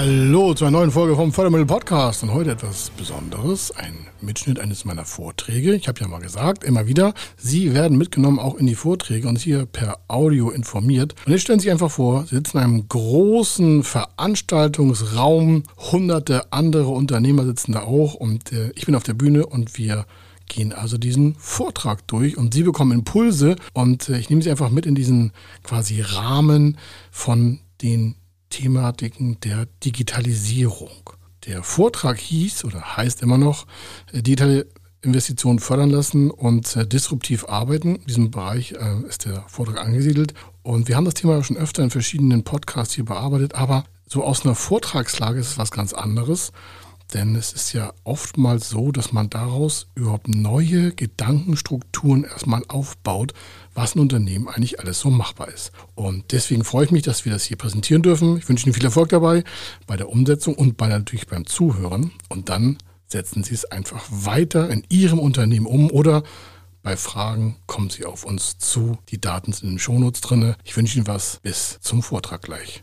Hallo zu einer neuen Folge vom Fördermittel Podcast. Und heute etwas Besonderes, ein Mitschnitt eines meiner Vorträge. Ich habe ja mal gesagt, immer wieder, Sie werden mitgenommen auch in die Vorträge und hier per Audio informiert. Und jetzt stellen Sie sich einfach vor, Sie sitzen in einem großen Veranstaltungsraum, hunderte andere Unternehmer sitzen da auch. Und äh, ich bin auf der Bühne und wir gehen also diesen Vortrag durch. Und Sie bekommen Impulse. Und äh, ich nehme Sie einfach mit in diesen quasi Rahmen von den Thematiken der Digitalisierung. Der Vortrag hieß oder heißt immer noch äh, digitale Investitionen fördern lassen und äh, disruptiv arbeiten. In diesem Bereich äh, ist der Vortrag angesiedelt. Und wir haben das Thema schon öfter in verschiedenen Podcasts hier bearbeitet, aber so aus einer Vortragslage ist es was ganz anderes. Denn es ist ja oftmals so, dass man daraus überhaupt neue Gedankenstrukturen erstmal aufbaut, was ein Unternehmen eigentlich alles so machbar ist. Und deswegen freue ich mich, dass wir das hier präsentieren dürfen. Ich wünsche Ihnen viel Erfolg dabei bei der Umsetzung und bei natürlich beim Zuhören. Und dann setzen Sie es einfach weiter in Ihrem Unternehmen um oder bei Fragen kommen Sie auf uns zu. Die Daten sind in den Shownotes drin. Ich wünsche Ihnen was. Bis zum Vortrag gleich.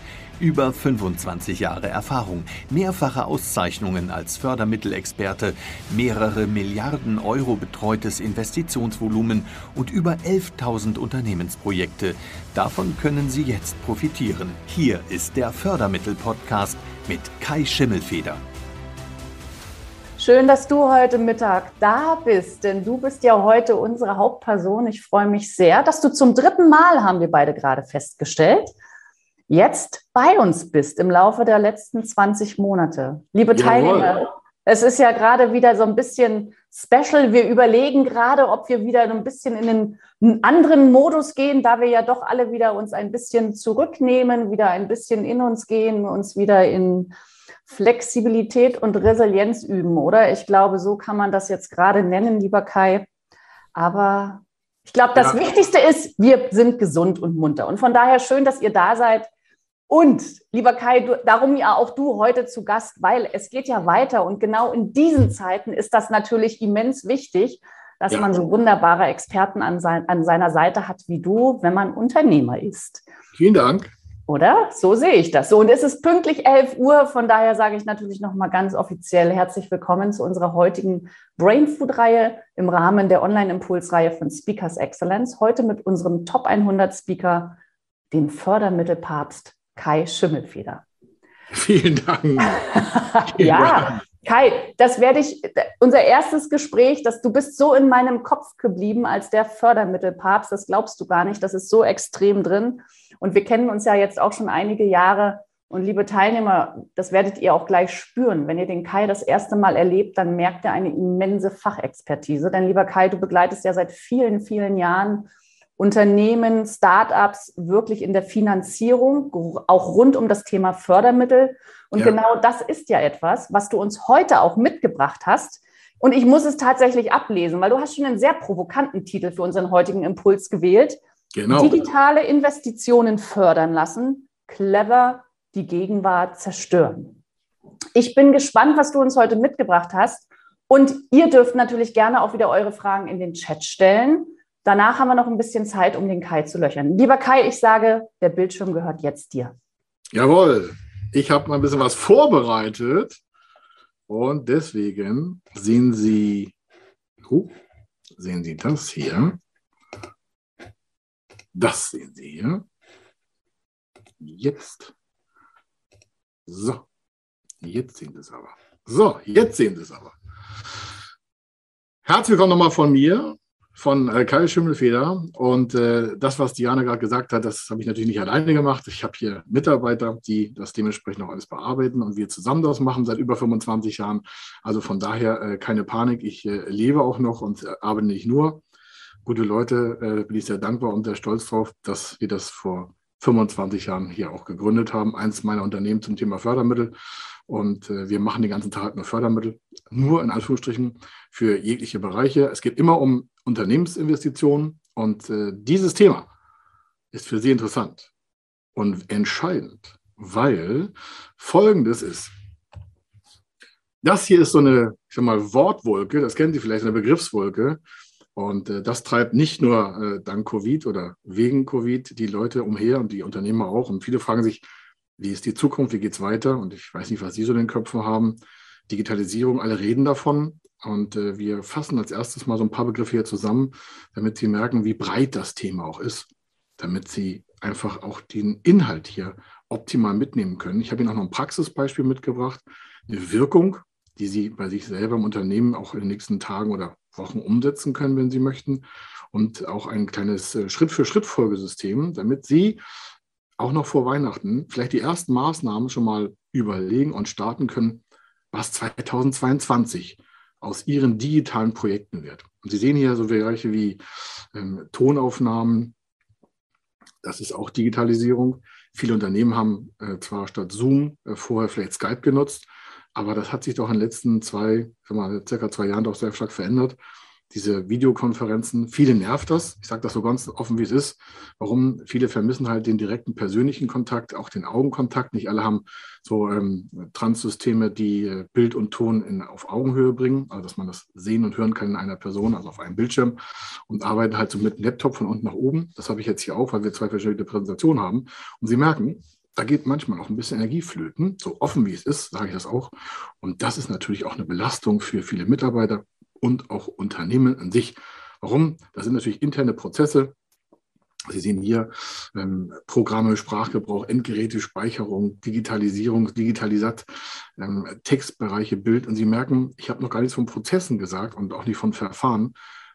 Über 25 Jahre Erfahrung, mehrfache Auszeichnungen als Fördermittelexperte, mehrere Milliarden Euro betreutes Investitionsvolumen und über 11.000 Unternehmensprojekte. Davon können Sie jetzt profitieren. Hier ist der Fördermittel-Podcast mit Kai Schimmelfeder. Schön, dass du heute Mittag da bist, denn du bist ja heute unsere Hauptperson. Ich freue mich sehr, dass du zum dritten Mal, haben wir beide gerade festgestellt, jetzt bei uns bist im Laufe der letzten 20 Monate. Liebe Jawohl. Teilnehmer, es ist ja gerade wieder so ein bisschen special. Wir überlegen gerade, ob wir wieder ein bisschen in einen anderen Modus gehen, da wir ja doch alle wieder uns ein bisschen zurücknehmen, wieder ein bisschen in uns gehen, uns wieder in Flexibilität und Resilienz üben, oder? Ich glaube, so kann man das jetzt gerade nennen, lieber Kai. Aber ich glaube, das ja. Wichtigste ist, wir sind gesund und munter. Und von daher schön, dass ihr da seid. Und lieber Kai, du, darum ja auch du heute zu Gast, weil es geht ja weiter und genau in diesen Zeiten ist das natürlich immens wichtig, dass ja. man so wunderbare Experten an, sein, an seiner Seite hat wie du, wenn man Unternehmer ist. Vielen Dank. Oder? So sehe ich das. So, und es ist pünktlich 11 Uhr. Von daher sage ich natürlich nochmal ganz offiziell herzlich willkommen zu unserer heutigen Brain Food Reihe im Rahmen der Online-Impuls-Reihe von Speakers Excellence. Heute mit unserem Top 100 Speaker, dem Fördermittelpapst Kai Schimmelfeder. Vielen Dank. ja, Kai, das werde ich, unser erstes Gespräch, dass du bist so in meinem Kopf geblieben als der Fördermittelpapst, das glaubst du gar nicht, das ist so extrem drin. Und wir kennen uns ja jetzt auch schon einige Jahre. Und liebe Teilnehmer, das werdet ihr auch gleich spüren. Wenn ihr den Kai das erste Mal erlebt, dann merkt ihr eine immense Fachexpertise. Denn lieber Kai, du begleitest ja seit vielen, vielen Jahren Unternehmen, Startups wirklich in der Finanzierung, auch rund um das Thema Fördermittel. Und ja. genau das ist ja etwas, was du uns heute auch mitgebracht hast. Und ich muss es tatsächlich ablesen, weil du hast schon einen sehr provokanten Titel für unseren heutigen Impuls gewählt. Genau. Digitale Investitionen fördern lassen, clever die Gegenwart zerstören. Ich bin gespannt, was du uns heute mitgebracht hast. Und ihr dürft natürlich gerne auch wieder eure Fragen in den Chat stellen. Danach haben wir noch ein bisschen Zeit, um den Kai zu löchern. Lieber Kai, ich sage, der Bildschirm gehört jetzt dir. Jawohl, ich habe mal ein bisschen was vorbereitet und deswegen sehen Sie, uh, sehen Sie das hier. Das sehen Sie hier. Jetzt. So, jetzt sehen Sie es aber. So, jetzt sehen Sie es aber. Herzlich willkommen nochmal von mir von äh, Kai Schimmelfeder. Und äh, das, was Diana gerade gesagt hat, das habe ich natürlich nicht alleine gemacht. Ich habe hier Mitarbeiter, die das dementsprechend auch alles bearbeiten und wir zusammen das machen seit über 25 Jahren. Also von daher äh, keine Panik. Ich äh, lebe auch noch und äh, arbeite nicht nur. Gute Leute, äh, bin ich sehr dankbar und sehr stolz drauf, dass wir das vor 25 Jahren hier auch gegründet haben. Eins meiner Unternehmen zum Thema Fördermittel. Und äh, wir machen den ganzen Tag nur Fördermittel, nur in Anführungsstrichen für jegliche Bereiche. Es geht immer um Unternehmensinvestitionen. Und äh, dieses Thema ist für Sie interessant und entscheidend, weil Folgendes ist. Das hier ist so eine, ich sag mal, Wortwolke, das kennen Sie vielleicht, eine Begriffswolke. Und äh, das treibt nicht nur äh, dank Covid oder wegen Covid die Leute umher und die Unternehmer auch. Und viele fragen sich, wie ist die Zukunft, wie geht es weiter? Und ich weiß nicht, was Sie so in den Köpfen haben. Digitalisierung, alle reden davon. Und äh, wir fassen als erstes mal so ein paar Begriffe hier zusammen, damit Sie merken, wie breit das Thema auch ist, damit Sie einfach auch den Inhalt hier optimal mitnehmen können. Ich habe Ihnen auch noch ein Praxisbeispiel mitgebracht, eine Wirkung, die Sie bei sich selber im Unternehmen auch in den nächsten Tagen oder Wochen umsetzen können, wenn Sie möchten. Und auch ein kleines äh, Schritt-für-Schritt-Folgesystem, damit Sie auch noch vor Weihnachten vielleicht die ersten Maßnahmen schon mal überlegen und starten können, was 2022 aus Ihren digitalen Projekten wird. Und Sie sehen hier so Bereiche wie ähm, Tonaufnahmen, das ist auch Digitalisierung. Viele Unternehmen haben äh, zwar statt Zoom äh, vorher vielleicht Skype genutzt, aber das hat sich doch in den letzten zwei, sag mal, circa zwei Jahren doch sehr stark verändert. Diese Videokonferenzen, viele nervt das. Ich sage das so ganz offen, wie es ist. Warum? Viele vermissen halt den direkten persönlichen Kontakt, auch den Augenkontakt. Nicht alle haben so ähm, Transsysteme, die äh, Bild und Ton in, auf Augenhöhe bringen, also dass man das sehen und hören kann in einer Person, also auf einem Bildschirm und arbeiten halt so mit dem Laptop von unten nach oben. Das habe ich jetzt hier auch, weil wir zwei verschiedene Präsentationen haben. Und Sie merken, da geht manchmal auch ein bisschen Energie flöten. So offen wie es ist, sage ich das auch. Und das ist natürlich auch eine Belastung für viele Mitarbeiter und auch Unternehmen an sich. Warum? Das sind natürlich interne Prozesse. Sie sehen hier ähm, Programme, Sprachgebrauch, Endgeräte, Speicherung, Digitalisierung, Digitalisat, ähm, Textbereiche, Bild. Und Sie merken, ich habe noch gar nichts von Prozessen gesagt und auch nicht von Verfahren.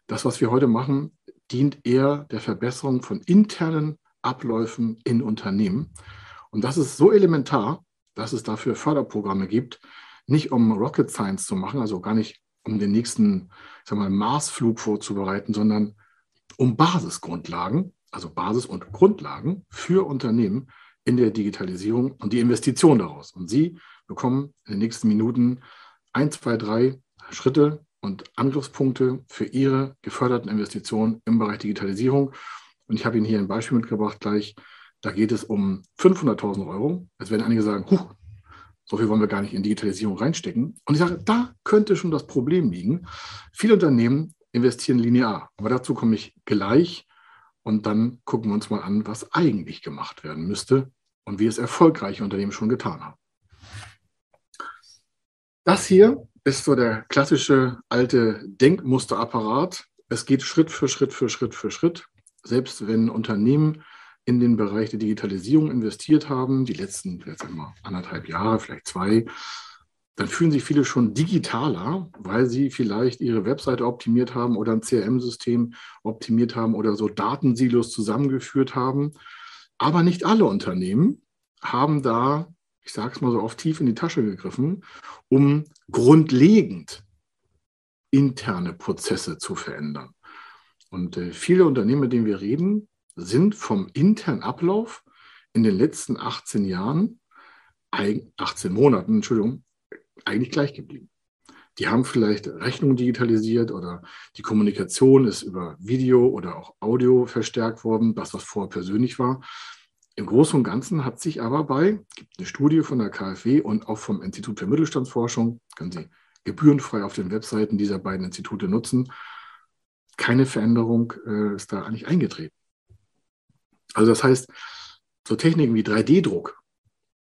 Das, was wir heute machen, dient eher der Verbesserung von internen Abläufen in Unternehmen. Und das ist so elementar, dass es dafür Förderprogramme gibt, nicht um Rocket Science zu machen, also gar nicht um den nächsten sag mal, Marsflug vorzubereiten, sondern um Basisgrundlagen, also Basis- und Grundlagen für Unternehmen in der Digitalisierung und die Investition daraus. Und Sie bekommen in den nächsten Minuten ein, zwei, drei Schritte und Angriffspunkte für Ihre geförderten Investitionen im Bereich Digitalisierung. Und ich habe Ihnen hier ein Beispiel mitgebracht gleich, da geht es um 500.000 Euro. Jetzt werden einige sagen, Huch, so viel wollen wir gar nicht in Digitalisierung reinstecken. Und ich sage, da könnte schon das Problem liegen. Viele Unternehmen investieren linear. Aber dazu komme ich gleich. Und dann gucken wir uns mal an, was eigentlich gemacht werden müsste und wie es erfolgreiche Unternehmen schon getan haben. Das hier ist so der klassische alte Denkmusterapparat. Es geht Schritt für Schritt für Schritt für Schritt. Selbst wenn Unternehmen in den Bereich der Digitalisierung investiert haben, die letzten jetzt mal anderthalb Jahre, vielleicht zwei, dann fühlen sich viele schon digitaler, weil sie vielleicht ihre Webseite optimiert haben oder ein CRM-System optimiert haben oder so Datensilos zusammengeführt haben. Aber nicht alle Unternehmen haben da, ich sage es mal so oft tief in die Tasche gegriffen, um grundlegend interne Prozesse zu verändern. Und äh, viele Unternehmen, mit denen wir reden, sind vom internen Ablauf in den letzten 18 Jahren, 18 Monaten, Entschuldigung, eigentlich gleich geblieben. Die haben vielleicht Rechnungen digitalisiert oder die Kommunikation ist über Video oder auch Audio verstärkt worden, das, was vorher persönlich war. Im Großen und Ganzen hat sich aber bei, gibt eine Studie von der KfW und auch vom Institut für Mittelstandsforschung, können Sie gebührenfrei auf den Webseiten dieser beiden Institute nutzen, keine Veränderung äh, ist da eigentlich eingetreten. Also das heißt, so Techniken wie 3D-Druck,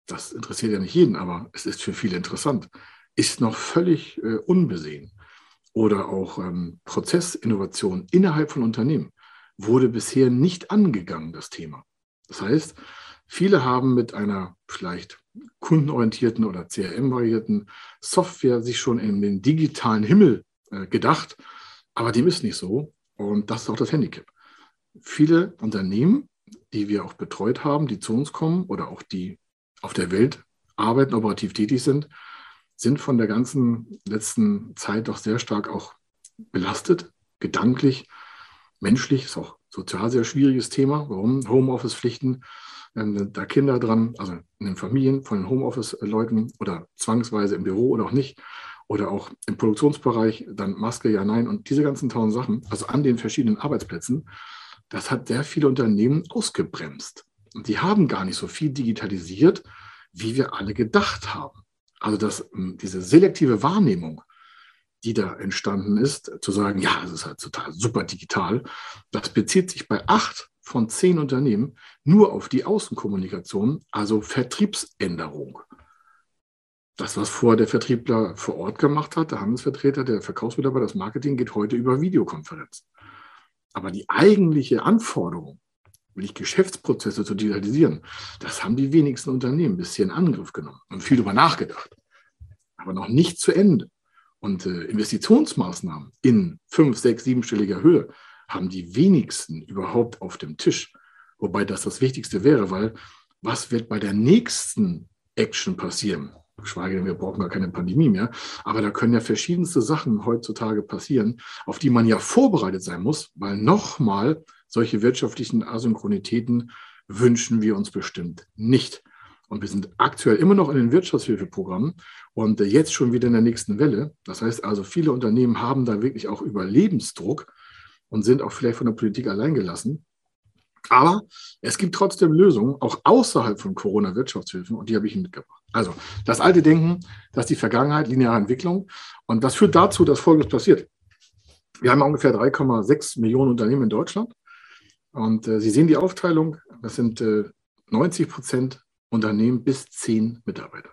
das interessiert ja nicht jeden, aber es ist für viele interessant, ist noch völlig äh, unbesehen. Oder auch ähm, Prozessinnovation innerhalb von Unternehmen wurde bisher nicht angegangen, das Thema. Das heißt, viele haben mit einer vielleicht kundenorientierten oder CRM-variierten Software sich schon in den digitalen Himmel äh, gedacht, aber dem ist nicht so. Und das ist auch das Handicap. Viele Unternehmen die wir auch betreut haben, die zu uns kommen oder auch die auf der Welt arbeiten, operativ tätig sind, sind von der ganzen letzten Zeit doch sehr stark auch belastet, gedanklich, menschlich, ist auch sozial sehr schwieriges Thema. Warum? Homeoffice-Pflichten. ähm, da Kinder dran, also in den Familien von den Homeoffice-Leuten oder zwangsweise im Büro oder auch nicht. Oder auch im Produktionsbereich, dann Maske, ja, nein und diese ganzen tausend Sachen, also an den verschiedenen Arbeitsplätzen, das hat sehr viele Unternehmen ausgebremst. Und die haben gar nicht so viel digitalisiert, wie wir alle gedacht haben. Also das, ähm, diese selektive Wahrnehmung, die da entstanden ist, zu sagen, ja, es ist halt total super digital, das bezieht sich bei acht von zehn Unternehmen nur auf die Außenkommunikation, also Vertriebsänderung. Das, was vorher der Vertriebler vor Ort gemacht hat, der Handelsvertreter, der Verkaufsmitarbeiter, das Marketing geht heute über Videokonferenz. Aber die eigentliche Anforderung, wirklich Geschäftsprozesse zu digitalisieren, das haben die wenigsten Unternehmen bisher in Angriff genommen und viel darüber nachgedacht. Aber noch nicht zu Ende. Und äh, Investitionsmaßnahmen in fünf, sechs, siebenstelliger Höhe haben die wenigsten überhaupt auf dem Tisch. Wobei das das Wichtigste wäre, weil was wird bei der nächsten Action passieren? Geschweige denn, wir brauchen gar keine Pandemie mehr. Aber da können ja verschiedenste Sachen heutzutage passieren, auf die man ja vorbereitet sein muss, weil nochmal solche wirtschaftlichen Asynchronitäten wünschen wir uns bestimmt nicht. Und wir sind aktuell immer noch in den Wirtschaftshilfeprogrammen und jetzt schon wieder in der nächsten Welle. Das heißt also, viele Unternehmen haben da wirklich auch Überlebensdruck und sind auch vielleicht von der Politik alleingelassen. Aber es gibt trotzdem Lösungen, auch außerhalb von Corona-Wirtschaftshilfen, und die habe ich Ihnen mitgebracht. Also, das alte Denken, das ist die Vergangenheit, lineare Entwicklung. Und das führt dazu, dass Folgendes passiert. Wir haben ungefähr 3,6 Millionen Unternehmen in Deutschland. Und äh, Sie sehen die Aufteilung, das sind äh, 90 Prozent Unternehmen bis 10 Mitarbeiter.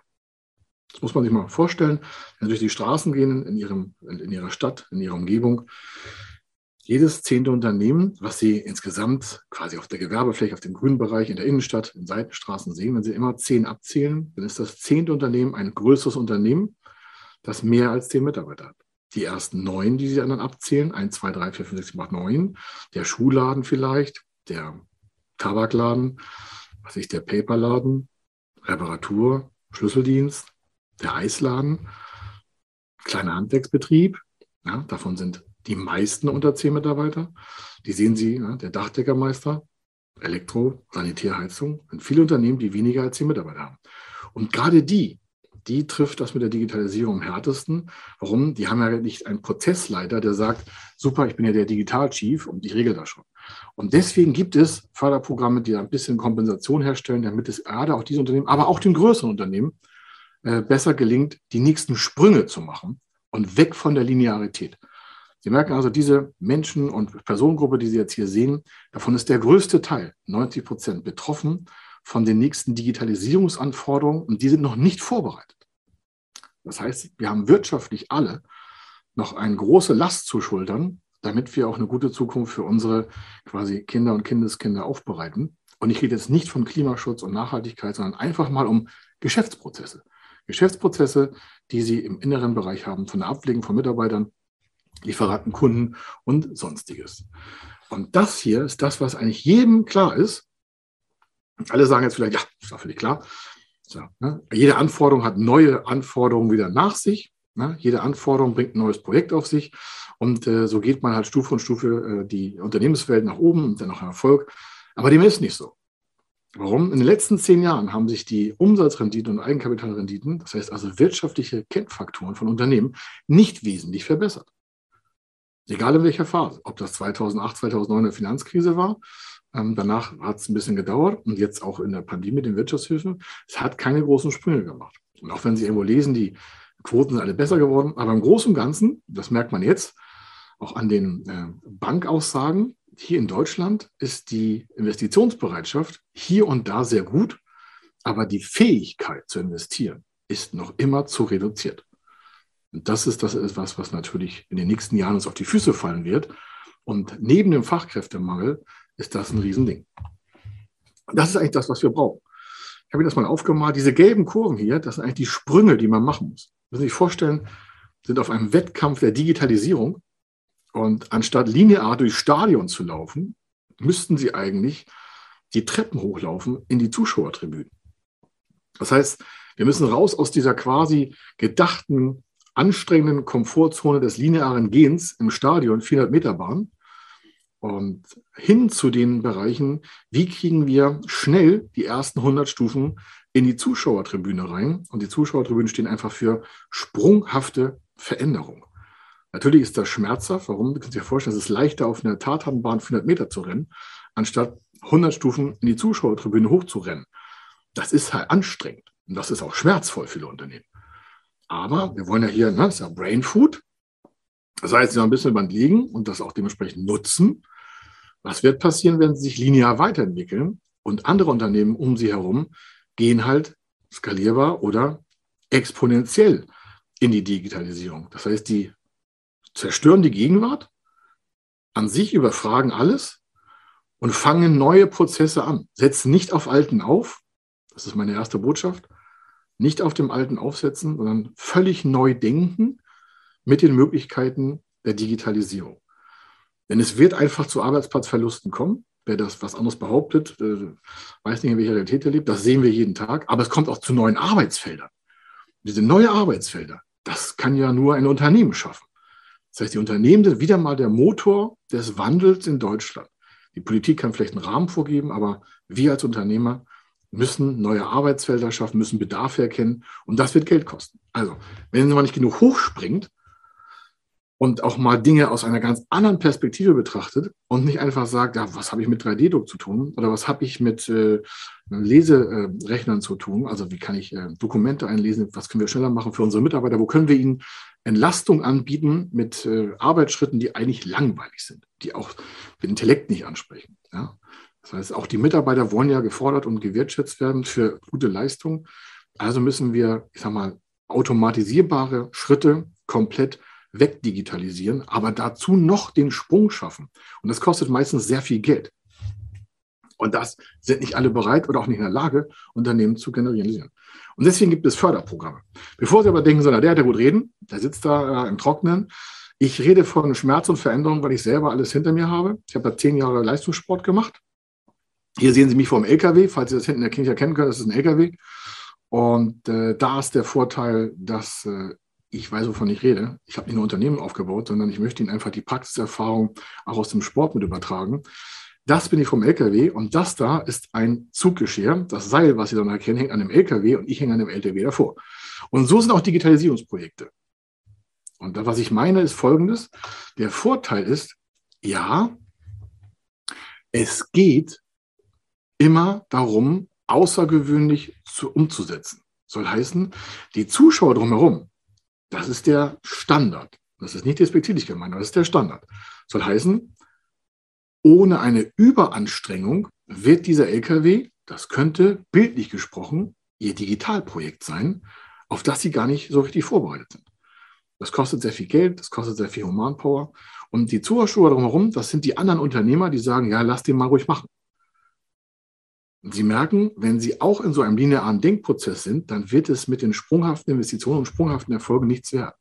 Das muss man sich mal vorstellen. Wenn Sie durch die Straßen gehen in, ihrem, in Ihrer Stadt, in Ihrer Umgebung, jedes zehnte Unternehmen, was Sie insgesamt quasi auf der Gewerbefläche, auf dem grünen Bereich, in der Innenstadt, in Seitenstraßen sehen, wenn Sie immer zehn abzählen, dann ist das zehnte Unternehmen ein größeres Unternehmen, das mehr als zehn Mitarbeiter hat. Die ersten neun, die Sie dann abzählen, eins, zwei, drei, vier, fünf, sechs, sieben, acht, neun, der Schuhladen vielleicht, der Tabakladen, was ist der Paperladen, Reparatur, Schlüsseldienst, der Eisladen, kleiner Handwerksbetrieb, ja, davon sind die meisten unter zehn Mitarbeiter. Die sehen Sie, ja, der Dachdeckermeister, Elektro, Sanitärheizung, sind viele Unternehmen, die weniger als zehn Mitarbeiter haben. Und gerade die, die trifft das mit der Digitalisierung am härtesten. Warum? Die haben ja nicht einen Prozessleiter, der sagt, super, ich bin ja der Digital-Chief und ich regel das schon. Und deswegen gibt es Förderprogramme, die ein bisschen Kompensation herstellen, damit es gerade auch diese Unternehmen, aber auch den größeren Unternehmen äh, besser gelingt, die nächsten Sprünge zu machen und weg von der Linearität. Sie merken also, diese Menschen- und Personengruppe, die Sie jetzt hier sehen, davon ist der größte Teil, 90 Prozent, betroffen von den nächsten Digitalisierungsanforderungen und die sind noch nicht vorbereitet. Das heißt, wir haben wirtschaftlich alle noch eine große Last zu schultern, damit wir auch eine gute Zukunft für unsere quasi Kinder und Kindeskinder aufbereiten. Und ich rede jetzt nicht von Klimaschutz und Nachhaltigkeit, sondern einfach mal um Geschäftsprozesse. Geschäftsprozesse, die Sie im inneren Bereich haben, von der Abwägung von Mitarbeitern Lieferanten, Kunden und sonstiges. Und das hier ist das, was eigentlich jedem klar ist. Alle sagen jetzt vielleicht, ja, ist doch völlig klar. So, ne? Jede Anforderung hat neue Anforderungen wieder nach sich. Ne? Jede Anforderung bringt ein neues Projekt auf sich. Und äh, so geht man halt Stufe für Stufe äh, die Unternehmenswelt nach oben und dann auch Erfolg. Aber dem ist nicht so. Warum? In den letzten zehn Jahren haben sich die Umsatzrenditen und Eigenkapitalrenditen, das heißt also wirtschaftliche Kennfaktoren von Unternehmen, nicht wesentlich verbessert. Egal in welcher Phase, ob das 2008, 2009 eine Finanzkrise war, ähm, danach hat es ein bisschen gedauert und jetzt auch in der Pandemie mit den Wirtschaftshilfen, es hat keine großen Sprünge gemacht. Und auch wenn Sie irgendwo lesen, die Quoten sind alle besser geworden, aber im Großen und Ganzen, das merkt man jetzt, auch an den äh, Bankaussagen, hier in Deutschland ist die Investitionsbereitschaft hier und da sehr gut, aber die Fähigkeit zu investieren ist noch immer zu reduziert. Und das ist das etwas, was natürlich in den nächsten Jahren uns auf die Füße fallen wird. Und neben dem Fachkräftemangel ist das ein Riesending. Das ist eigentlich das, was wir brauchen. Ich habe mir das mal aufgemalt. Diese gelben Kurven hier, das sind eigentlich die Sprünge, die man machen muss. Müssen Sie sich vorstellen, sind auf einem Wettkampf der Digitalisierung. Und anstatt linear durch Stadion zu laufen, müssten Sie eigentlich die Treppen hochlaufen in die Zuschauertribünen. Das heißt, wir müssen raus aus dieser quasi gedachten anstrengenden Komfortzone des linearen Gehens im Stadion, 400 Meter Bahn, und hin zu den Bereichen, wie kriegen wir schnell die ersten 100 Stufen in die Zuschauertribüne rein. Und die Zuschauertribünen stehen einfach für sprunghafte Veränderung. Natürlich ist das schmerzhaft. Warum? Du kannst dir vorstellen, es ist leichter, auf einer Tatanbahn 400 Meter zu rennen, anstatt 100 Stufen in die Zuschauertribüne hochzurennen. Das ist halt anstrengend. Und das ist auch schmerzvoll für viele Unternehmen. Aber wir wollen ja hier, ne, das ist ja Brain Food. Das heißt, sie noch ein bisschen über liegen und das auch dementsprechend nutzen. Was wird passieren, wenn sie sich linear weiterentwickeln und andere Unternehmen um sie herum gehen halt skalierbar oder exponentiell in die Digitalisierung. Das heißt, die zerstören die Gegenwart, an sich überfragen alles und fangen neue Prozesse an. Setzen nicht auf Alten auf. Das ist meine erste Botschaft. Nicht auf dem Alten aufsetzen, sondern völlig neu denken mit den Möglichkeiten der Digitalisierung. Denn es wird einfach zu Arbeitsplatzverlusten kommen. Wer das was anderes behauptet, äh, weiß nicht, in welcher Realität er lebt. Das sehen wir jeden Tag. Aber es kommt auch zu neuen Arbeitsfeldern. Diese neuen Arbeitsfelder, das kann ja nur ein Unternehmen schaffen. Das heißt, die Unternehmen sind wieder mal der Motor des Wandels in Deutschland. Die Politik kann vielleicht einen Rahmen vorgeben, aber wir als Unternehmer müssen neue Arbeitsfelder schaffen, müssen Bedarfe erkennen und das wird Geld kosten. Also, wenn man nicht genug hochspringt, und auch mal Dinge aus einer ganz anderen Perspektive betrachtet und nicht einfach sagt, ja, was habe ich mit 3D-Druck zu tun oder was habe ich mit äh, Leserechnern zu tun? Also wie kann ich äh, Dokumente einlesen? Was können wir schneller machen für unsere Mitarbeiter? Wo können wir ihnen Entlastung anbieten mit äh, Arbeitsschritten, die eigentlich langweilig sind, die auch den Intellekt nicht ansprechen? Ja? Das heißt, auch die Mitarbeiter wollen ja gefordert und gewertschätzt werden für gute Leistung. Also müssen wir, ich sag mal, automatisierbare Schritte komplett wegdigitalisieren, aber dazu noch den Sprung schaffen. Und das kostet meistens sehr viel Geld. Und das sind nicht alle bereit oder auch nicht in der Lage, Unternehmen zu generieren. Und deswegen gibt es Förderprogramme. Bevor Sie aber denken, so, na, der hat ja gut reden, der sitzt da äh, im Trockenen. Ich rede von Schmerz und Veränderung, weil ich selber alles hinter mir habe. Ich habe da zehn Jahre Leistungssport gemacht. Hier sehen Sie mich vor dem LKW. Falls Sie das hinten Kirche erkennen können, das ist ein LKW. Und äh, da ist der Vorteil, dass äh, ich weiß, wovon ich rede. Ich habe nicht nur Unternehmen aufgebaut, sondern ich möchte Ihnen einfach die Praxiserfahrung auch aus dem Sport mit übertragen. Das bin ich vom LKW und das da ist ein Zuggeschirr. Das Seil, was Sie dann erkennen, hängt an dem LKW und ich hänge an dem LKW davor. Und so sind auch Digitalisierungsprojekte. Und was ich meine, ist folgendes. Der Vorteil ist, ja, es geht immer darum, außergewöhnlich zu, umzusetzen. Soll heißen, die Zuschauer drumherum, das ist der Standard. Das ist nicht despektierlich gemeint, aber das ist der Standard. Soll heißen, ohne eine Überanstrengung wird dieser LKW, das könnte bildlich gesprochen, Ihr Digitalprojekt sein, auf das Sie gar nicht so richtig vorbereitet sind. Das kostet sehr viel Geld, das kostet sehr viel Humanpower. Und die Zuschauer drumherum, das sind die anderen Unternehmer, die sagen, ja, lass den mal ruhig machen. Sie merken, wenn Sie auch in so einem linearen Denkprozess sind, dann wird es mit den sprunghaften Investitionen und sprunghaften Erfolgen nichts wert.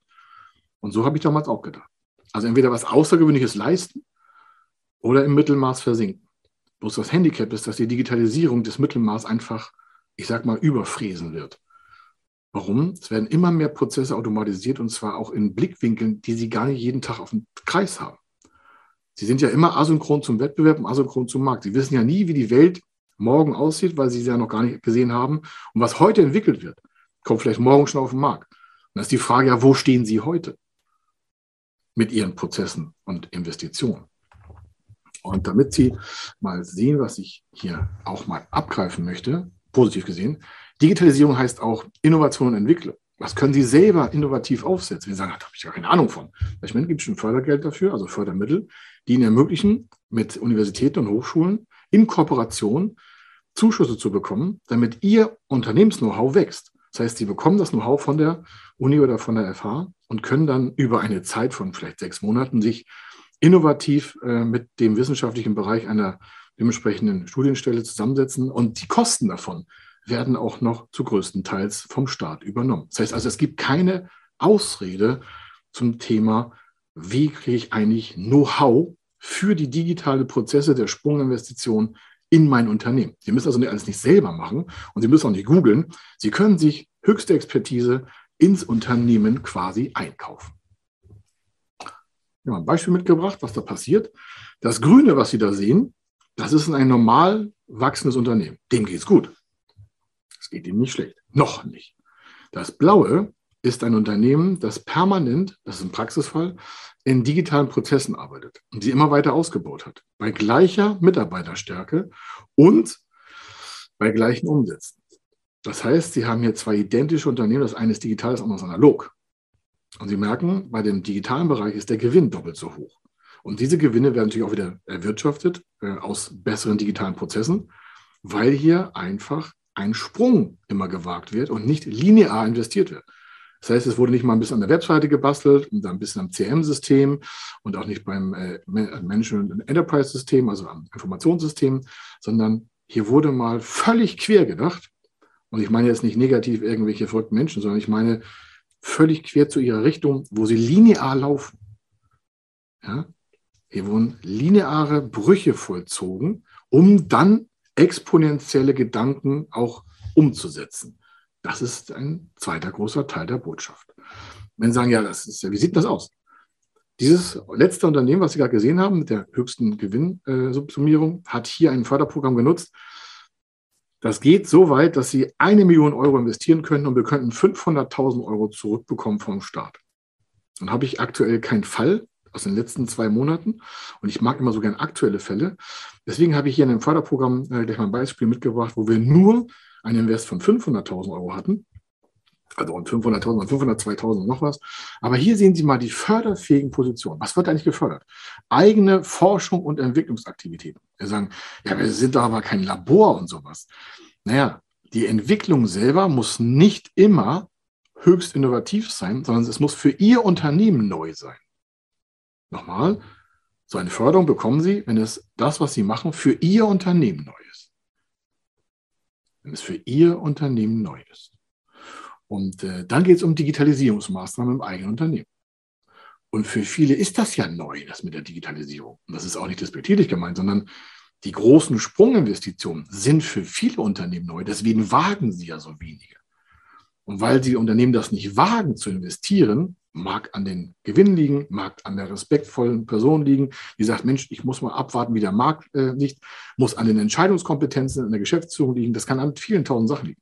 Und so habe ich damals auch gedacht. Also entweder was Außergewöhnliches leisten oder im Mittelmaß versinken. Bloß das Handicap ist, dass die Digitalisierung des Mittelmaß einfach, ich sag mal, überfräsen wird. Warum? Es werden immer mehr Prozesse automatisiert und zwar auch in Blickwinkeln, die Sie gar nicht jeden Tag auf dem Kreis haben. Sie sind ja immer asynchron zum Wettbewerb und asynchron zum Markt. Sie wissen ja nie, wie die Welt morgen aussieht, weil sie sie ja noch gar nicht gesehen haben. Und was heute entwickelt wird, kommt vielleicht morgen schon auf den Markt. Und dann ist die Frage ja, wo stehen Sie heute mit Ihren Prozessen und Investitionen? Und damit Sie mal sehen, was ich hier auch mal abgreifen möchte, positiv gesehen, Digitalisierung heißt auch Innovation und Entwicklung. Was können Sie selber innovativ aufsetzen? Wir sagen, da habe ich gar keine Ahnung von. Ich meine, gibt es schon Fördergeld dafür, also Fördermittel, die Ihnen ermöglichen, mit Universitäten und Hochschulen in Kooperation Zuschüsse zu bekommen, damit ihr Unternehmens-Know-how wächst. Das heißt, sie bekommen das Know-how von der Uni oder von der FH und können dann über eine Zeit von vielleicht sechs Monaten sich innovativ äh, mit dem wissenschaftlichen Bereich einer dementsprechenden Studienstelle zusammensetzen und die Kosten davon werden auch noch zu größten Teils vom Staat übernommen. Das heißt also, es gibt keine Ausrede zum Thema, wie kriege ich eigentlich Know-how für die digitale Prozesse der Sprunginvestition in mein Unternehmen. Sie müssen also alles nicht selber machen und Sie müssen auch nicht googeln. Sie können sich höchste Expertise ins Unternehmen quasi einkaufen. Ich habe ein Beispiel mitgebracht, was da passiert. Das Grüne, was Sie da sehen, das ist ein normal wachsendes Unternehmen. Dem geht es gut. Es geht ihm nicht schlecht. Noch nicht. Das Blaue ist ein Unternehmen, das permanent, das ist ein Praxisfall, in digitalen Prozessen arbeitet und sie immer weiter ausgebaut hat. Bei gleicher Mitarbeiterstärke und bei gleichen Umsätzen. Das heißt, Sie haben hier zwei identische Unternehmen. Das eine ist digital, das andere ist analog. Und Sie merken, bei dem digitalen Bereich ist der Gewinn doppelt so hoch. Und diese Gewinne werden natürlich auch wieder erwirtschaftet äh, aus besseren digitalen Prozessen, weil hier einfach ein Sprung immer gewagt wird und nicht linear investiert wird. Das heißt, es wurde nicht mal ein bisschen an der Webseite gebastelt und dann ein bisschen am CM-System und auch nicht beim äh, Management Enterprise-System, also am Informationssystem, sondern hier wurde mal völlig quer gedacht. Und ich meine jetzt nicht negativ irgendwelche verrückten Menschen, sondern ich meine völlig quer zu ihrer Richtung, wo sie linear laufen. Ja? Hier wurden lineare Brüche vollzogen, um dann exponentielle Gedanken auch umzusetzen. Das ist ein zweiter großer Teil der Botschaft. Wenn Sie sagen, ja, das ist wie sieht das aus? Dieses letzte Unternehmen, was Sie gerade gesehen haben, mit der höchsten Gewinnsubsumierung, hat hier ein Förderprogramm genutzt. Das geht so weit, dass Sie eine Million Euro investieren können und wir könnten 500.000 Euro zurückbekommen vom Staat. Dann habe ich aktuell keinen Fall aus den letzten zwei Monaten und ich mag immer so gern aktuelle Fälle. Deswegen habe ich hier in dem Förderprogramm äh, gleich mal ein Beispiel mitgebracht, wo wir nur einen Invest von 500.000 Euro hatten. Also und 500.000 und 502.000 noch was. Aber hier sehen Sie mal die förderfähigen Positionen. Was wird eigentlich gefördert? Eigene Forschung und Entwicklungsaktivitäten. Wir sagen, ja, wir sind doch aber kein Labor und sowas. Naja, die Entwicklung selber muss nicht immer höchst innovativ sein, sondern es muss für Ihr Unternehmen neu sein. Nochmal, so eine Förderung bekommen Sie, wenn es das, was Sie machen, für Ihr Unternehmen neu ist. Wenn es für Ihr Unternehmen neu ist. Und äh, dann geht es um Digitalisierungsmaßnahmen im eigenen Unternehmen. Und für viele ist das ja neu, das mit der Digitalisierung. Und das ist auch nicht despektierlich gemeint, sondern die großen Sprunginvestitionen sind für viele Unternehmen neu. Deswegen wagen sie ja so wenige. Und weil die Unternehmen das nicht wagen zu investieren, mag an den Gewinn liegen, mag an der respektvollen Person liegen, die sagt, Mensch, ich muss mal abwarten, wie der Markt äh, liegt, muss an den Entscheidungskompetenzen in der Geschäftsführung liegen, das kann an vielen tausend Sachen liegen.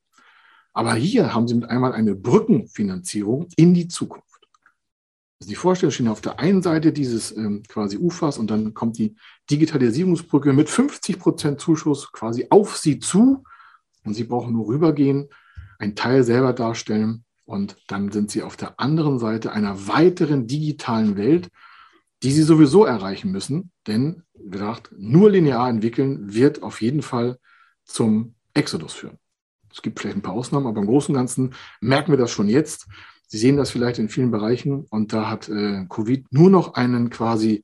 Aber hier haben Sie mit einmal eine Brückenfinanzierung in die Zukunft. Also die Vorstellung stehen auf der einen Seite dieses ähm, quasi Ufers und dann kommt die Digitalisierungsbrücke mit 50 Prozent Zuschuss quasi auf Sie zu und Sie brauchen nur rübergehen, einen Teil selber darstellen und dann sind Sie auf der anderen Seite einer weiteren digitalen Welt, die Sie sowieso erreichen müssen, denn wie gesagt, nur linear entwickeln wird auf jeden Fall zum Exodus führen. Es gibt vielleicht ein paar Ausnahmen, aber im Großen und Ganzen merken wir das schon jetzt. Sie sehen das vielleicht in vielen Bereichen und da hat äh, Covid nur noch einen quasi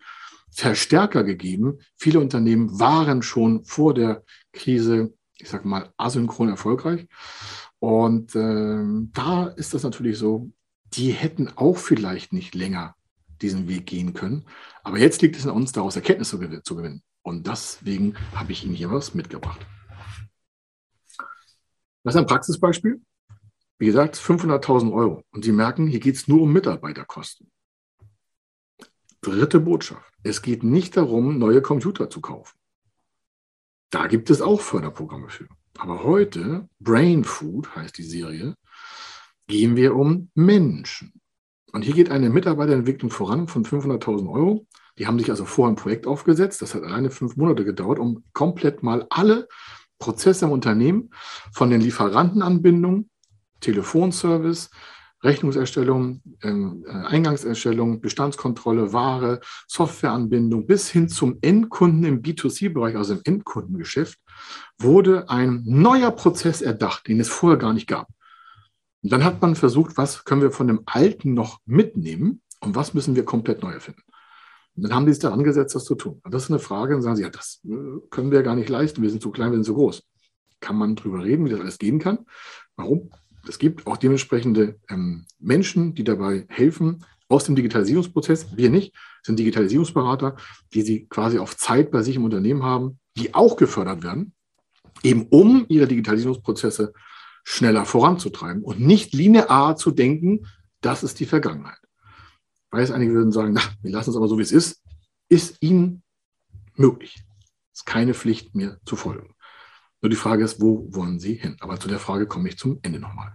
Verstärker gegeben. Viele Unternehmen waren schon vor der Krise, ich sage mal, asynchron erfolgreich. Und äh, da ist das natürlich so, die hätten auch vielleicht nicht länger diesen Weg gehen können. Aber jetzt liegt es an uns, daraus Erkenntnisse zu gewinnen. Und deswegen habe ich Ihnen hier was mitgebracht. Das ist ein Praxisbeispiel. Wie gesagt, 500.000 Euro. Und Sie merken, hier geht es nur um Mitarbeiterkosten. Dritte Botschaft. Es geht nicht darum, neue Computer zu kaufen. Da gibt es auch Förderprogramme für. Aber heute, Brain Food heißt die Serie, gehen wir um Menschen. Und hier geht eine Mitarbeiterentwicklung voran von 500.000 Euro. Die haben sich also vorher ein Projekt aufgesetzt. Das hat alleine fünf Monate gedauert, um komplett mal alle Prozesse im Unternehmen von den Lieferantenanbindungen, Telefonservice, Rechnungserstellung, ähm, äh, Eingangserstellung, Bestandskontrolle, Ware, Softwareanbindung bis hin zum Endkunden im B2C-Bereich, also im Endkundengeschäft, wurde ein neuer Prozess erdacht, den es vorher gar nicht gab. Und dann hat man versucht, was können wir von dem Alten noch mitnehmen und was müssen wir komplett neu erfinden. Und dann haben die es daran gesetzt, das zu tun. Und das ist eine Frage, und sagen sie, ja, das äh, können wir gar nicht leisten, wir sind zu klein, wir sind zu groß. Kann man drüber reden, wie das alles gehen kann? Warum? Es gibt auch dementsprechende ähm, Menschen, die dabei helfen, aus dem Digitalisierungsprozess, wir nicht, sind Digitalisierungsberater, die sie quasi auf Zeit bei sich im Unternehmen haben, die auch gefördert werden, eben um ihre Digitalisierungsprozesse schneller voranzutreiben und nicht linear zu denken, das ist die Vergangenheit. weiß, einige würden sagen, na, wir lassen es aber so, wie es ist, ist Ihnen möglich. Es ist keine Pflicht, mir zu folgen. Nur die Frage ist, wo wollen Sie hin? Aber zu der Frage komme ich zum Ende nochmal.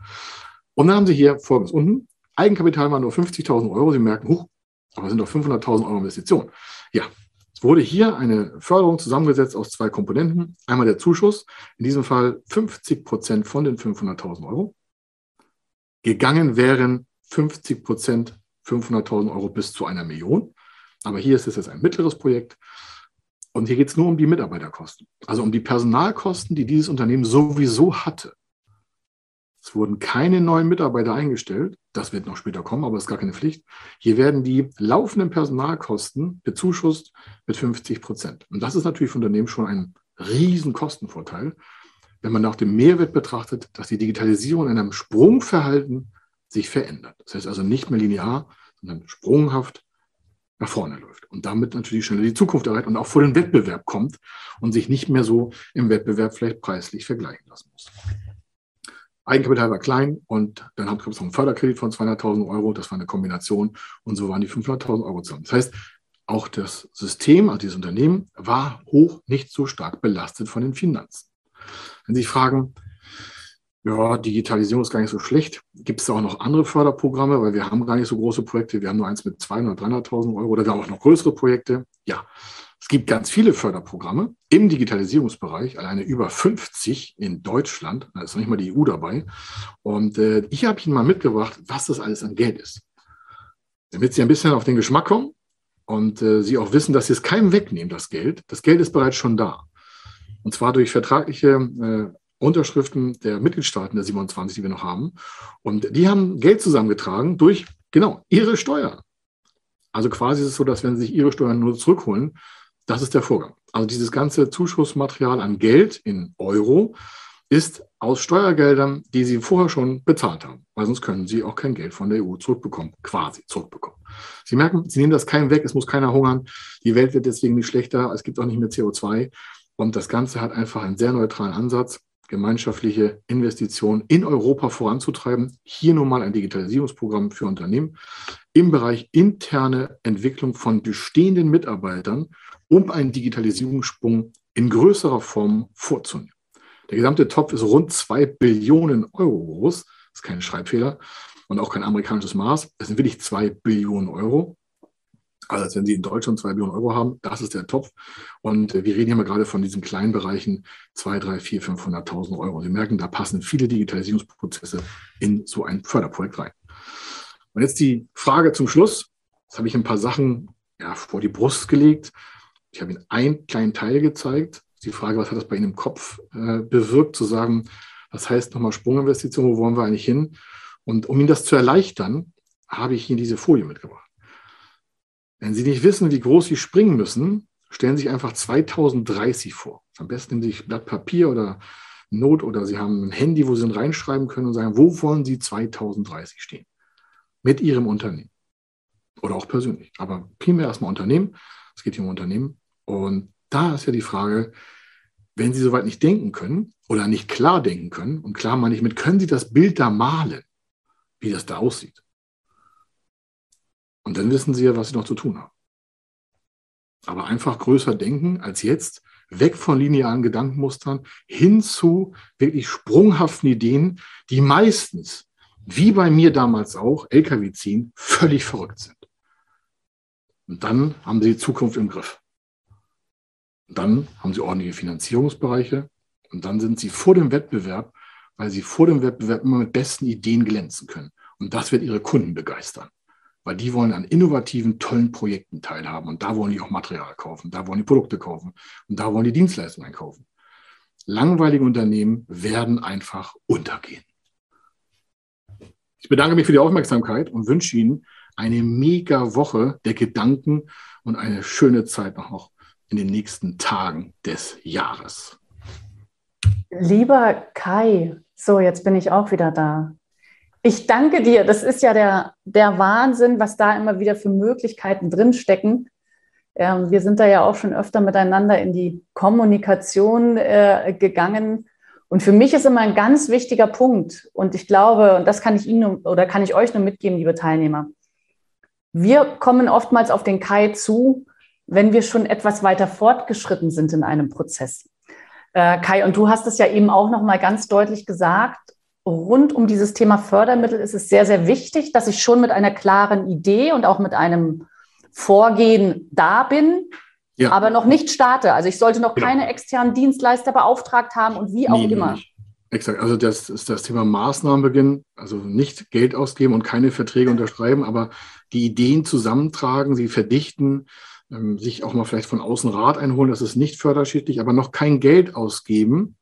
Und dann haben Sie hier folgendes unten. Eigenkapital war nur 50.000 Euro. Sie merken, huch, aber es sind doch 500.000 Euro Investition. Ja, es wurde hier eine Förderung zusammengesetzt aus zwei Komponenten. Einmal der Zuschuss, in diesem Fall 50 Prozent von den 500.000 Euro. Gegangen wären 50 Prozent 500.000 Euro bis zu einer Million. Aber hier ist es jetzt ein mittleres Projekt. Und hier geht es nur um die Mitarbeiterkosten, also um die Personalkosten, die dieses Unternehmen sowieso hatte. Es wurden keine neuen Mitarbeiter eingestellt. Das wird noch später kommen, aber ist gar keine Pflicht. Hier werden die laufenden Personalkosten bezuschusst mit 50 Prozent. Und das ist natürlich für Unternehmen schon ein riesen Kostenvorteil, wenn man nach dem Mehrwert betrachtet, dass die Digitalisierung in einem Sprungverhalten sich verändert. Das heißt also nicht mehr linear, sondern sprunghaft nach vorne läuft und damit natürlich schneller die Zukunft erreicht und auch vor den Wettbewerb kommt und sich nicht mehr so im Wettbewerb vielleicht preislich vergleichen lassen muss. Eigenkapital war klein und dann gab es noch einen Förderkredit von 200.000 Euro. Das war eine Kombination und so waren die 500.000 Euro zusammen. Das heißt, auch das System, also dieses Unternehmen, war hoch nicht so stark belastet von den Finanzen. Wenn Sie sich fragen, ja, Digitalisierung ist gar nicht so schlecht. Gibt es da auch noch andere Förderprogramme? Weil wir haben gar nicht so große Projekte. Wir haben nur eins mit 200.000, 300.000 Euro oder wir haben auch noch größere Projekte. Ja, es gibt ganz viele Förderprogramme im Digitalisierungsbereich, alleine über 50 in Deutschland. Da ist noch nicht mal die EU dabei. Und äh, ich habe Ihnen mal mitgebracht, was das alles an Geld ist. Damit Sie ein bisschen auf den Geschmack kommen und äh, Sie auch wissen, dass Sie es keinem wegnehmen, das Geld. Das Geld ist bereits schon da. Und zwar durch vertragliche äh, Unterschriften der Mitgliedstaaten der 27, die wir noch haben. Und die haben Geld zusammengetragen durch, genau, ihre Steuern. Also quasi ist es so, dass wenn sie sich ihre Steuern nur zurückholen, das ist der Vorgang. Also dieses ganze Zuschussmaterial an Geld in Euro ist aus Steuergeldern, die Sie vorher schon bezahlt haben, weil sonst können Sie auch kein Geld von der EU zurückbekommen, quasi zurückbekommen. Sie merken, Sie nehmen das keinem weg, es muss keiner hungern, die Welt wird deswegen nicht schlechter, es gibt auch nicht mehr CO2 und das Ganze hat einfach einen sehr neutralen Ansatz, gemeinschaftliche Investitionen in Europa voranzutreiben. Hier nun mal ein Digitalisierungsprogramm für Unternehmen im Bereich interne Entwicklung von bestehenden Mitarbeitern um einen Digitalisierungssprung in größerer Form vorzunehmen. Der gesamte Topf ist rund zwei Billionen Euro groß. Das ist kein Schreibfehler und auch kein amerikanisches Maß. Es sind wirklich zwei Billionen Euro. Also wenn Sie in Deutschland zwei Billionen Euro haben, das ist der Topf. Und wir reden hier mal gerade von diesen kleinen Bereichen, zwei, drei, vier, 500.000 Euro. Sie merken, da passen viele Digitalisierungsprozesse in so ein Förderprojekt rein. Und jetzt die Frage zum Schluss. Jetzt habe ich ein paar Sachen ja, vor die Brust gelegt. Ich habe Ihnen einen kleinen Teil gezeigt. Die Frage, was hat das bei Ihnen im Kopf äh, bewirkt, zu sagen, was heißt nochmal Sprunginvestition, wo wollen wir eigentlich hin? Und um Ihnen das zu erleichtern, habe ich Ihnen diese Folie mitgebracht. Wenn Sie nicht wissen, wie groß Sie springen müssen, stellen Sie sich einfach 2030 vor. Am besten nehmen Sie sich ein Blatt Papier oder Not oder Sie haben ein Handy, wo Sie dann reinschreiben können und sagen, wo wollen Sie 2030 stehen? Mit Ihrem Unternehmen. Oder auch persönlich. Aber primär erstmal Unternehmen. Es geht hier um Unternehmen. Und da ist ja die Frage, wenn Sie soweit nicht denken können oder nicht klar denken können, und klar meine ich mit, können Sie das Bild da malen, wie das da aussieht? Und dann wissen Sie ja, was Sie noch zu tun haben. Aber einfach größer denken als jetzt, weg von linearen Gedankenmustern hin zu wirklich sprunghaften Ideen, die meistens, wie bei mir damals auch, LKW ziehen, völlig verrückt sind. Und dann haben Sie die Zukunft im Griff. Dann haben sie ordentliche Finanzierungsbereiche und dann sind sie vor dem Wettbewerb, weil sie vor dem Wettbewerb immer mit besten Ideen glänzen können. Und das wird ihre Kunden begeistern, weil die wollen an innovativen, tollen Projekten teilhaben und da wollen die auch Material kaufen, da wollen die Produkte kaufen und da wollen die Dienstleistungen einkaufen. Langweilige Unternehmen werden einfach untergehen. Ich bedanke mich für die Aufmerksamkeit und wünsche Ihnen eine mega Woche der Gedanken und eine schöne Zeit noch in den nächsten Tagen des Jahres. Lieber Kai, so jetzt bin ich auch wieder da. Ich danke dir. Das ist ja der, der Wahnsinn, was da immer wieder für Möglichkeiten drinstecken. Ähm, wir sind da ja auch schon öfter miteinander in die Kommunikation äh, gegangen. Und für mich ist immer ein ganz wichtiger Punkt. Und ich glaube, und das kann ich Ihnen oder kann ich euch nur mitgeben, liebe Teilnehmer. wir kommen oftmals auf den Kai zu, wenn wir schon etwas weiter fortgeschritten sind in einem Prozess. Äh, Kai, und du hast es ja eben auch noch mal ganz deutlich gesagt, rund um dieses Thema Fördermittel ist es sehr, sehr wichtig, dass ich schon mit einer klaren Idee und auch mit einem Vorgehen da bin, ja. aber noch nicht starte. Also ich sollte noch ja. keine externen Dienstleister beauftragt haben und wie auch nee, immer. Nicht. Exakt, also das ist das Thema Maßnahmenbeginn, also nicht Geld ausgeben und keine Verträge unterschreiben, aber die Ideen zusammentragen, sie verdichten, ähm, sich auch mal vielleicht von außen Rat einholen, das ist nicht förderschädlich, aber noch kein Geld ausgeben.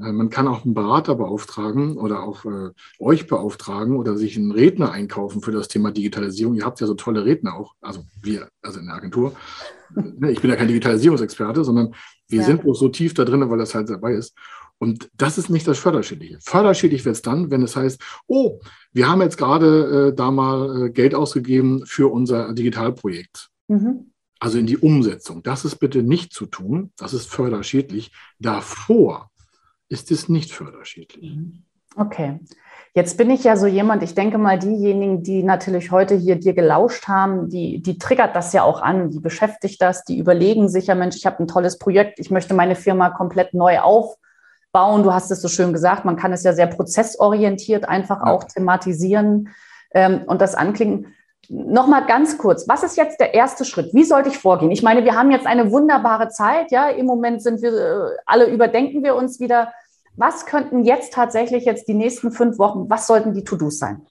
Äh, man kann auch einen Berater beauftragen oder auch äh, euch beauftragen oder sich einen Redner einkaufen für das Thema Digitalisierung. Ihr habt ja so tolle Redner auch, also wir, also in der Agentur. Ne, ich bin ja kein Digitalisierungsexperte, sondern wir ja. sind bloß so tief da drin, weil das halt dabei ist. Und das ist nicht das Förderschädliche. Förderschädlich wird es dann, wenn es heißt, oh, wir haben jetzt gerade äh, da mal äh, Geld ausgegeben für unser Digitalprojekt. Mhm also in die Umsetzung. Das ist bitte nicht zu tun. Das ist förderschädlich. Davor ist es nicht förderschädlich. Mhm. Okay. Jetzt bin ich ja so jemand, ich denke mal, diejenigen, die natürlich heute hier dir gelauscht haben, die, die triggert das ja auch an, die beschäftigt das, die überlegen sich ja, Mensch, ich habe ein tolles Projekt, ich möchte meine Firma komplett neu aufbauen. Du hast es so schön gesagt, man kann es ja sehr prozessorientiert einfach ja. auch thematisieren ähm, und das anklingen. Nochmal ganz kurz, was ist jetzt der erste Schritt? Wie sollte ich vorgehen? Ich meine, wir haben jetzt eine wunderbare Zeit, ja. Im Moment sind wir äh, alle überdenken wir uns wieder. Was könnten jetzt tatsächlich jetzt die nächsten fünf Wochen, was sollten die To-Dos sein?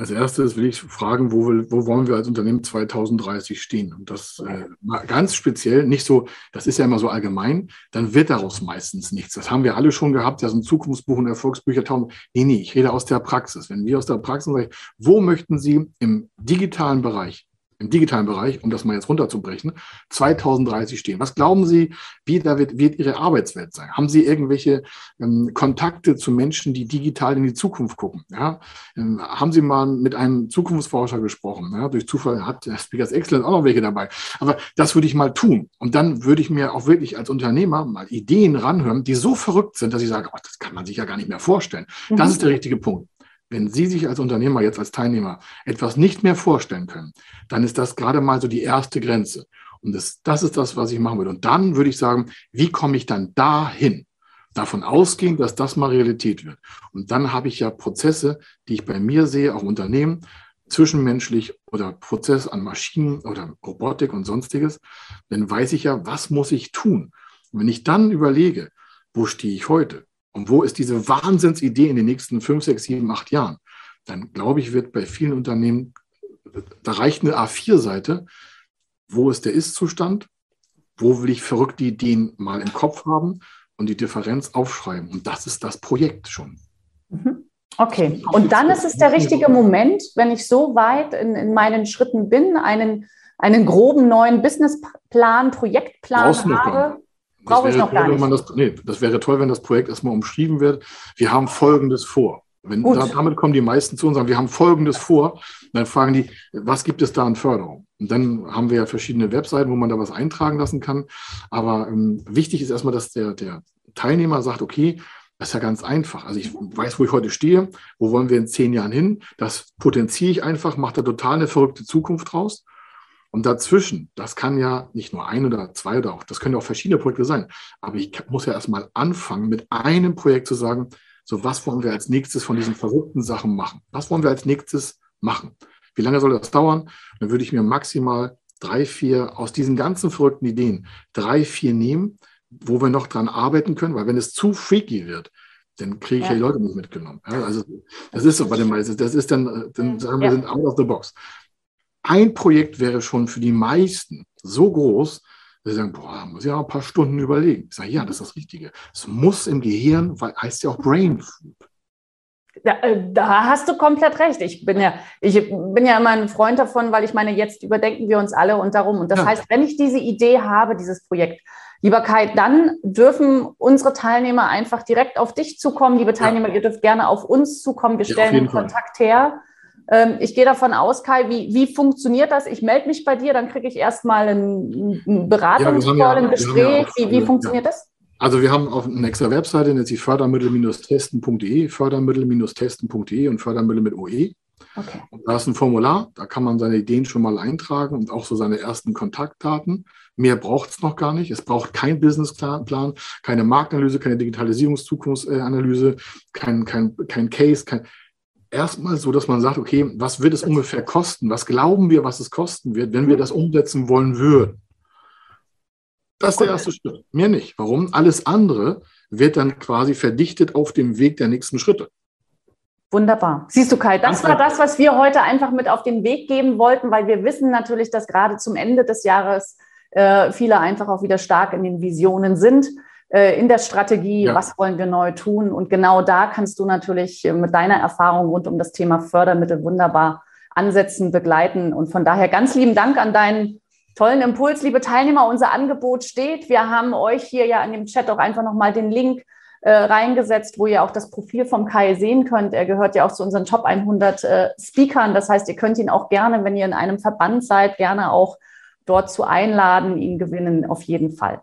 Als erstes will ich fragen, wo, will, wo wollen wir als Unternehmen 2030 stehen? Und das äh, ganz speziell, nicht so, das ist ja immer so allgemein, dann wird daraus meistens nichts. Das haben wir alle schon gehabt, ja, so ein Zukunftsbuch und Erfolgsbücher tauchen. Nee, nee, ich rede aus der Praxis. Wenn wir aus der Praxis sagen, wo möchten Sie im digitalen Bereich im digitalen Bereich, um das mal jetzt runterzubrechen, 2030 stehen. Was glauben Sie, wie da wird, wird Ihre Arbeitswelt sein? Haben Sie irgendwelche ähm, Kontakte zu Menschen, die digital in die Zukunft gucken? Ja? Ähm, haben Sie mal mit einem Zukunftsforscher gesprochen? Ja? Durch Zufall hat der Speakers Excellence auch noch welche dabei. Aber das würde ich mal tun. Und dann würde ich mir auch wirklich als Unternehmer mal Ideen ranhören, die so verrückt sind, dass ich sage, oh, das kann man sich ja gar nicht mehr vorstellen. Mhm. Das ist der richtige Punkt. Wenn Sie sich als Unternehmer, jetzt als Teilnehmer, etwas nicht mehr vorstellen können, dann ist das gerade mal so die erste Grenze. Und das, das ist das, was ich machen würde. Und dann würde ich sagen, wie komme ich dann dahin? Davon ausgehen, dass das mal Realität wird. Und dann habe ich ja Prozesse, die ich bei mir sehe, auch Unternehmen, zwischenmenschlich oder Prozess an Maschinen oder Robotik und sonstiges, dann weiß ich ja, was muss ich tun? Und wenn ich dann überlege, wo stehe ich heute? Und wo ist diese Wahnsinnsidee in den nächsten fünf, sechs, sieben, acht Jahren? Dann glaube ich, wird bei vielen Unternehmen, da reicht eine A4-Seite. Wo ist der Ist-Zustand? Wo will ich verrückte Ideen mal im Kopf haben und die Differenz aufschreiben? Und das ist das Projekt schon. Mhm. Okay, und dann ist es der richtige Moment, wenn ich so weit in, in meinen Schritten bin, einen, einen groben neuen Businessplan, Projektplan habe. Brauche ich noch toll, gar nicht. Das, nee, das wäre toll, wenn das Projekt erstmal umschrieben wird. Wir haben Folgendes vor. Wenn, da, damit kommen die meisten zu uns und sagen, wir haben Folgendes vor. Dann fragen die, was gibt es da an Förderung? Und dann haben wir ja verschiedene Webseiten, wo man da was eintragen lassen kann. Aber ähm, wichtig ist erstmal, dass der, der Teilnehmer sagt, okay, das ist ja ganz einfach. Also ich weiß, wo ich heute stehe, wo wollen wir in zehn Jahren hin. Das potenziere ich einfach, mache da total eine verrückte Zukunft draus. Und dazwischen, das kann ja nicht nur ein oder zwei oder auch, das können ja auch verschiedene Projekte sein. Aber ich muss ja erstmal anfangen, mit einem Projekt zu sagen, so was wollen wir als nächstes von diesen verrückten Sachen machen? Was wollen wir als nächstes machen? Wie lange soll das dauern? Dann würde ich mir maximal drei, vier aus diesen ganzen verrückten Ideen, drei, vier nehmen, wo wir noch dran arbeiten können, weil wenn es zu freaky wird, dann kriege ich ja. die Leute nicht mitgenommen. Ja, also das ist so bei den meisten. Das ist dann, dann sagen wir, ja. sind out of the box ein Projekt wäre schon für die meisten so groß, dass sie sagen, boah, muss ich auch ein paar Stunden überlegen. Ich sage, ja, das ist das Richtige. Es muss im Gehirn, weil heißt ja auch Brain Food. Da, äh, da, hast du komplett recht. Ich bin ja, ich bin ja immer ein Freund davon, weil ich meine, jetzt überdenken wir uns alle und darum. Und das ja. heißt, wenn ich diese Idee habe, dieses Projekt, lieber Kai, dann dürfen unsere Teilnehmer einfach direkt auf dich zukommen. Liebe Teilnehmer, ja. ihr dürft gerne auf uns zukommen. Wir stellen ja, den Kontakt her. Ähm, ich gehe davon aus, Kai, wie, wie funktioniert das? Ich melde mich bei dir, dann kriege ich erstmal einen, einen Beratungscall, ja, ein Gespräch. Ja wie, wie funktioniert das? Also wir haben auf einer extra Webseite, nennt sich fördermittel-testen.de, fördermittel-testen.de und Fördermittel mit OE. Okay. Und da ist ein Formular, da kann man seine Ideen schon mal eintragen und auch so seine ersten Kontaktdaten. Mehr braucht es noch gar nicht. Es braucht kein Businessplan, keine Marktanalyse, keine Digitalisierungszukunftsanalyse, kein, kein, kein Case, kein, erstmal so, dass man sagt, okay, was wird es ungefähr kosten? Was glauben wir, was es kosten wird, wenn wir das umsetzen wollen würden? Das ist der erste Schritt. Mehr nicht. Warum? Alles andere wird dann quasi verdichtet auf dem Weg der nächsten Schritte. Wunderbar. Siehst du, Kai, das war das, was wir heute einfach mit auf den Weg geben wollten, weil wir wissen natürlich, dass gerade zum Ende des Jahres äh, viele einfach auch wieder stark in den Visionen sind, in der Strategie, ja. was wollen wir neu tun. Und genau da kannst du natürlich äh, mit deiner Erfahrung rund um das Thema Fördermittel wunderbar ansetzen, begleiten. Und von daher ganz lieben Dank an deinen tollen Impuls, liebe Teilnehmer. Unser Angebot steht. Wir haben euch hier ja in dem Chat auch einfach nochmal den Link äh, reingesetzt, wo ihr auch das Profil vom Kai sehen könnt. Er gehört ja auch zu unseren Top 100 äh, Speakern. Das heißt, ihr könnt ihn auch gerne, wenn ihr in einem Verband seid, gerne auch dort zu einladen, ihn gewinnen auf jeden Fall.